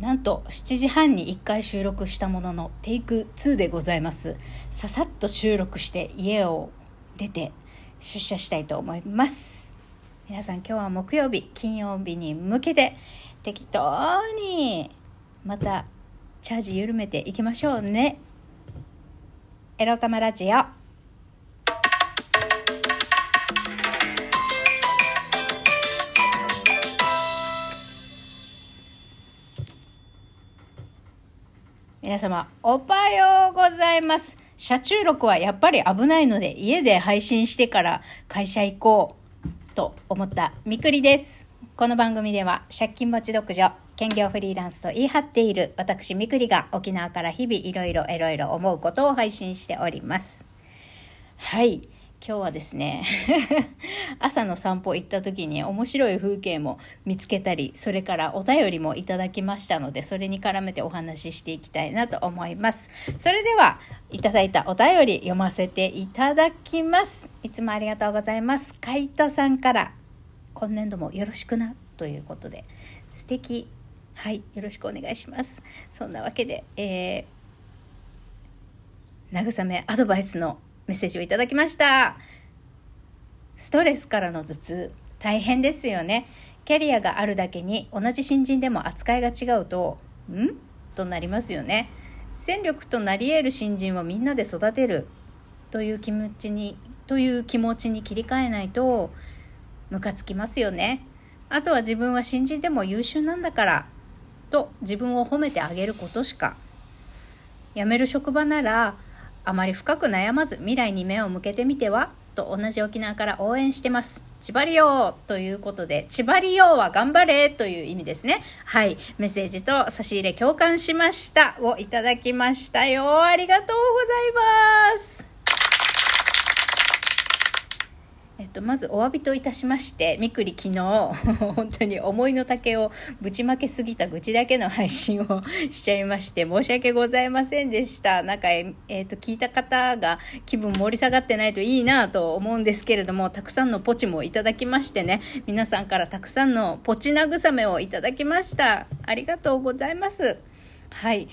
なんと7時半に1回収録したもののテイク2でございます。ささっと収録して家を出て出社したいと思います。皆さん今日は木曜日金曜日に向けて適当にまたチャージ緩めていきましょうね。エロ玉ラジオ。皆様、おはようございます。車中録はやっぱり危ないので、家で配信してから会社行こうと思ったみくりです。この番組では、借金持ち独女、兼業フリーランスと言い張っている私みくりが沖縄から日々いろいろいろいろ思うことを配信しております。はい。今日はですね 朝の散歩行った時に面白い風景も見つけたりそれからお便りもいただきましたのでそれに絡めてお話ししていきたいなと思います。それではいただいたお便り読ませていただきます。いつもありがとうございます。カイトさんから今年度もよろしくなということで素敵。はいよろしくお願いします。そんなわけで、えー、慰めアドバイスのメッセージをいただきました。ストレスからの頭痛、大変ですよね。キャリアがあるだけに同じ新人でも扱いが違うと、ん？となりますよね。戦力となり得る新人をみんなで育てるという気持ちに、という気持ちに切り替えないと、ムカつきますよね。あとは自分は新人でも優秀なんだから、と自分を褒めてあげることしか。辞める職場なら、あまり深く悩まず未来に目を向けてみては？と同じ沖縄から応援してます。千葉りおということで、千葉りおは頑張れという意味ですね。はい。メッセージと差し入れ共感しましたをいただきましたよ。ありがとうございます。えっと、まずお詫びといたしまして、みくり昨日、本当に思いの丈をぶちまけすぎた愚痴だけの配信をしちゃいまして、申し訳ございませんでした。なんか、ええっと、聞いた方が気分盛り下がってないといいなと思うんですけれども、たくさんのポチもいただきましてね、皆さんからたくさんのポチ慰めをいただきました。ありがとうございます。はい。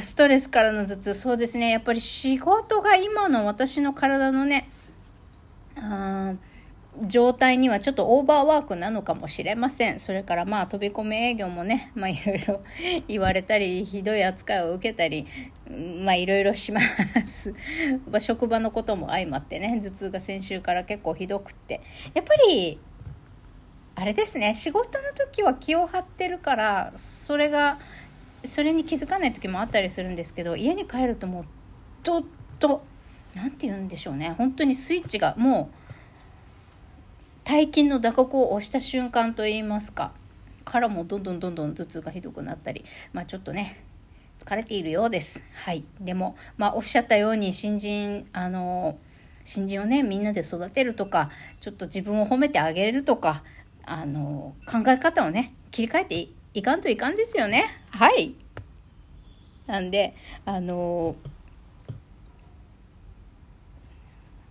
ストレスからの頭痛、そうですね。やっぱり仕事が今の私の体のね、状態にはちょっとオーバーワークなのかもしれません。それからまあ飛び込み営業もね、まあいろいろ 言われたり、ひどい扱いを受けたり、まあいろいろします。ま職場のことも相まってね、頭痛が先週から結構ひどくって。やっぱり、あれですね、仕事の時は気を張ってるから、それが、それに気づかない時もあったりするんですけど、家に帰るともう、どっと、何て言うんでしょうね本当にスイッチがもう大金の打刻を押した瞬間といいますかからもどんどんどんどん頭痛がひどくなったりまあちょっとね疲れているようです。はい。でも、まあ、おっしゃったように、新人、あの、新人をね、みんなで育てるとか、ちょっと自分を褒めてあげるとか、あの、考え方をね、切り替えていかんといかんですよね。はい。なんで、あの、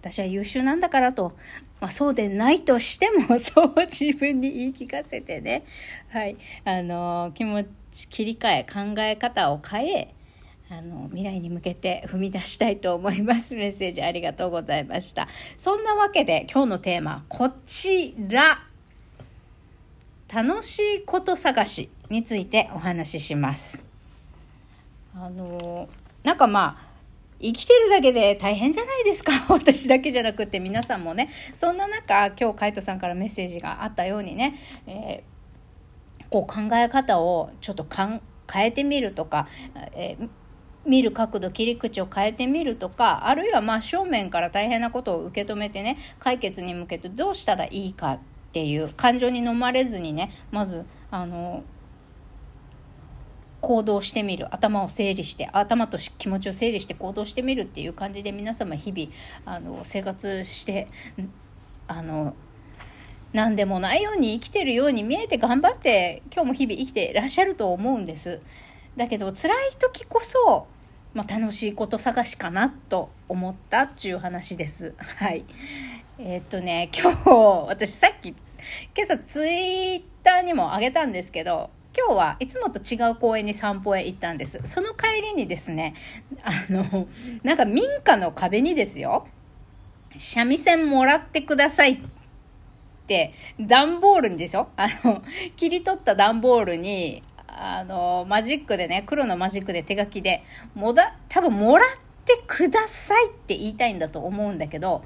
私は優秀なんだからと、まあ、そうでないとしても そう自分に言い聞かせてね、はい、あの気持ち切り替え考え方を変えあの未来に向けて踏み出したいと思いますメッセージ。ありがとうございました。そんなわけで今日のテーマこちら。楽しいこと探しについてお話しします。あのなんかまあ生きてるだけで大変じゃないですか。私だけじゃなくて皆さんもね。そんな中今日海斗さんからメッセージがあったようにね、えー、こう考え方をちょっと変えてみるとか、えー見る角度切り口を変えてみるとかあるいはま正面から大変なことを受け止めてね解決に向けてどうしたらいいかっていう感情に飲まれずにねまずあの行動してみる頭を整理して頭と気持ちを整理して行動してみるっていう感じで皆様日々あの生活してあの何でもないように生きてるように見えて頑張って今日も日々生きてらっしゃると思うんです。だけど辛い時こそ、まあ、楽しいこと探しかなと思ったっていう話です。はい。えー、っとね今日私さっき今朝ツイッターにもあげたんですけど今日はいつもと違う公園に散歩へ行ったんです。その帰りにですねあのなんか民家の壁にですよ三味線もらってくださいって段ボールにですよあの切り取った段ボールにあのマジックでね黒のマジックで手書きでもだ多分もらってくださいって言いたいんだと思うんだけど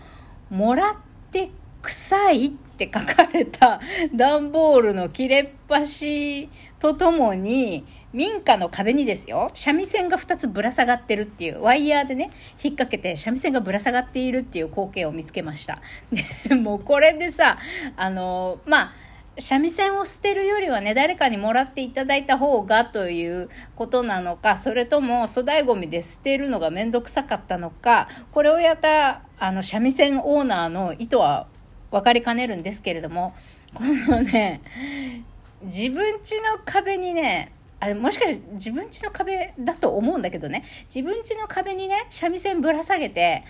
もらって臭いって書かれた 段ボールの切れっ端とともに民家の壁にですよ。三味線が2つぶら下がってるっていう。ワイヤーでね引っ掛けて三味線がぶら下がっているっていう光景を見つけました。でもうこれでさあのまあ三味線を捨てるよりはね誰かにもらっていただいた方がということなのかそれとも粗大ごみで捨てるのが面倒くさかったのかこれをやったあの三味線オーナーの意図は分かりかねるんですけれどもこのね自分家の壁にねあれもしかして自分家の壁だと思うんだけどね自分家の壁にね三味線ぶら下げて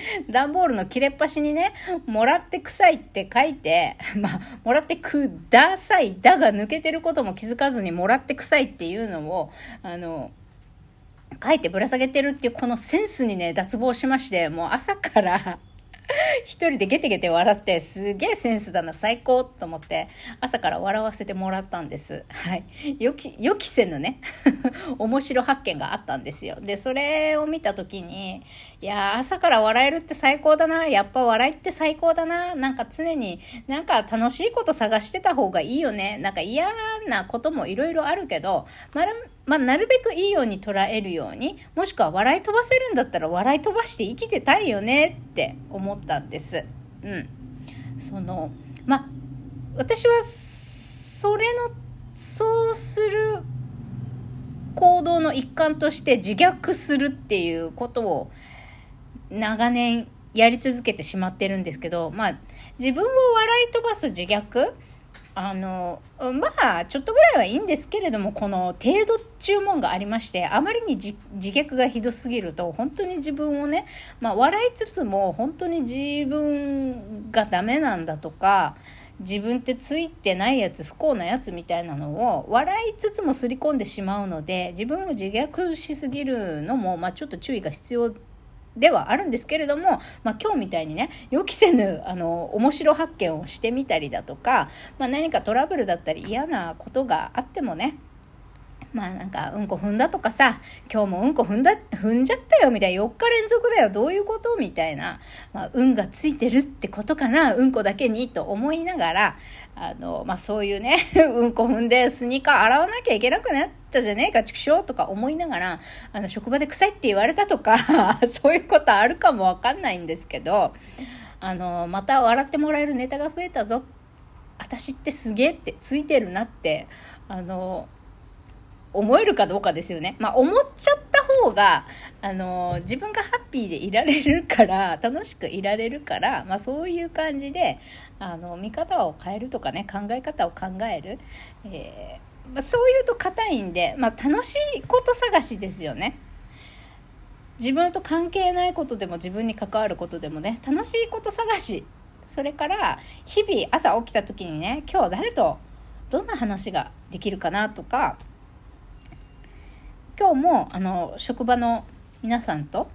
段ボールの切れっ端にね、もらってくさいって書いて、まあ、もらってください、だが抜けてることも気づかずにもらってくさいっていうのを、あの、書いてぶら下げてるっていうこのセンスにね、脱帽しまして、もう朝から 一人でゲテゲテ笑ってすげえセンスだな最高と思って朝から笑わせてもらったんです。はい。予期予期せぬね 面白発見があったんですよ。でそれを見た時にいや朝から笑えるって最高だなやっぱ笑いって最高だななんか常になんか楽しいこと探してた方がいいよねなんか嫌なこともいろいろあるけどまるまあ、なるべくいいように捉えるようにもしくは笑い飛ばせるんだったら笑い飛ばして生きてたいよねって思ったんです。うん、そのまあ私はそれのそうする行動の一環として自虐するっていうことを長年やり続けてしまってるんですけどまあ自分を笑い飛ばす自虐あのまあちょっとぐらいはいいんですけれどもこの程度注文がありましてあまりに自虐がひどすぎると本当に自分をね、まあ、笑いつつも本当に自分がダメなんだとか自分ってついてないやつ不幸なやつみたいなのを笑いつつもすり込んでしまうので自分を自虐しすぎるのも、まあ、ちょっと注意が必要ではあるんですけれども、まあ、今日みたいにね予期せぬあの面白発見をしてみたりだとか、まあ、何かトラブルだったり嫌なことがあってもねまあなんかうんこ踏んだとかさ今日もうんこ踏んだ踏んじゃったよみたいな4日連続だよどういうこと？みたいな、まあ、運がついてるってことかなうんこだけにと思いながらあの、まあ、そういうね うんこ踏んでスニーカー洗わなきゃいけなくなったじゃねえか畜生とか思いながらあの職場で臭いって言われたとか そういうことあるかもわかんないんですけどあのまた笑ってもらえるネタが増えたぞ私ってすげえってついてるなってあの思えるかどうかですよね。まあ、思っちゃっ方が、あの、自分がハッピーでいられるから、楽しくいられるから、まあ、そういう感じで、あの、見方を変えるとかね、考え方を考える。えー、まあ、そういうと硬いんで、まあ、楽しいこと探しですよね。自分と関係ないことでも自分に関わることでもね、楽しいこと探し。それから、日々朝起きた時にね、今日誰とどんな話ができるかなとか、今日もあの職場の皆さんと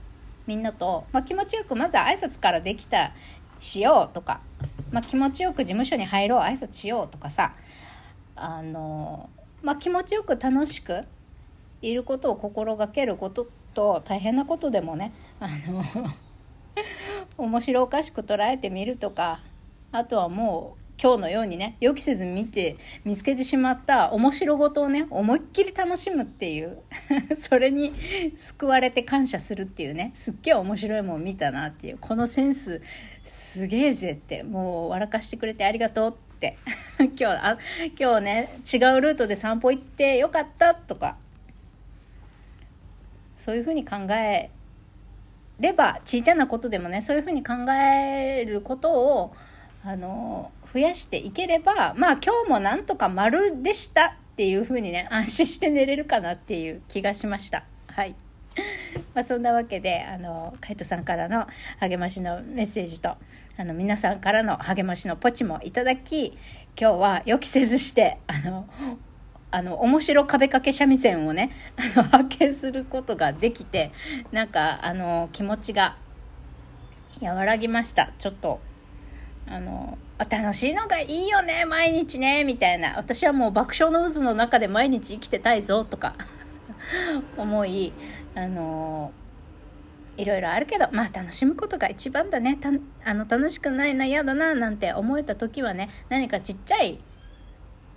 みんなと、まあ、気持ちよくまずは挨拶からできたしようとか、まあ、気持ちよく事務所に入ろう挨拶しようとかさあの、まあ、気持ちよく楽しくいることを心がけることと大変なことでもねあの 面白おかしく捉えてみるとかあとはもう今日のようにね予期せず見て見つけてしまった面白ごとをね思いっきり楽しむっていう それに救われて感謝するっていうねすっげえ面白いもん見たなっていうこのセンスすげえぜってもう笑かしてくれてありがとうって 今日あ今日ね違うルートで散歩行ってよかったとかそういうふうに考えればちいちゃなことでもねそういうふうに考えることをあの増やしていければまあ今日もなんとか丸でしたっていう風にね安心して寝れるかなっていう気がしました。はい。まあそんなわけであの海斗さんからの励ましのメッセージとあの皆さんからの励ましのポチもいただき今日は予期せずしてあのあの面白壁掛け三味線をねあの発見することができてなんかあの気持ちが和らぎました。ちょっとあの楽しいのがいいよね毎日ねみたいな。私はもう爆笑の渦の中で毎日生きてたいぞとか 思いあのいろいろあるけどまあ楽しむことが一番だね。たあの楽しくないな嫌だななんて思えた時はね何かちっちゃい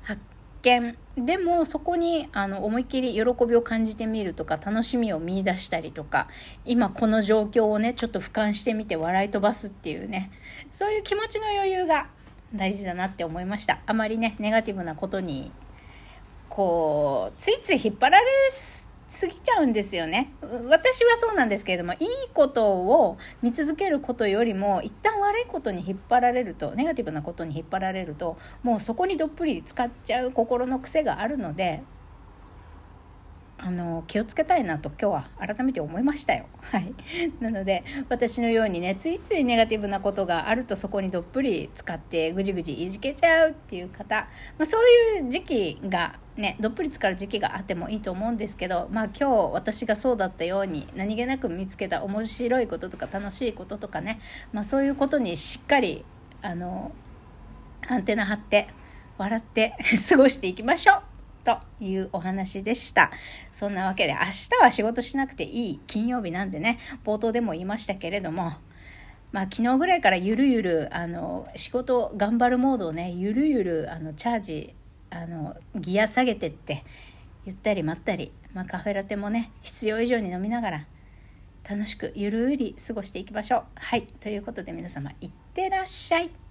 発見でもそこにあの思いっきり喜びを感じてみるとか楽しみを見いだしたりとか今この状況をねちょっと俯瞰してみて笑い飛ばすっていうねそういう気持ちの余裕が大事だなって思いました。あまりねネガティブなことにこうついつい引っ張られ過ぎちゃうんですよね私はそうなんですけれどもいいことを見続けることよりも一旦悪いことに引っ張られるとネガティブなことに引っ張られるともうそこにどっぷり使っちゃう心の癖があるのであの気をつけたいなと今日は改めて思いましたよ。はい、なので私のようにねついついネガティブなことがあるとそこにどっぷり使ってぐじぐじいじけちゃうっていう方、まあ、そういう時期がねどっぷり浸かる時期があってもいいと思うんですけどまあ今日私がそうだったように何気なく見つけた面白いこととか楽しいこととかね、まあ、そういうことにしっかりあのアンテナ張って笑って 過ごしていきましょうというお話でした。そんなわけで明日は仕事しなくていい金曜日なんでね、冒頭でも言いましたけれども、まあ昨日ぐらいからゆるゆる、あの、仕事頑張るモードをね、ゆるゆる、あの、チャージ、あの、ギア下げてって、ゆったりまったり、まあカフェラテもね、必要以上に飲みながら、楽しくゆるり過ごしていきましょう。はい。ということで皆様、いってらっしゃい。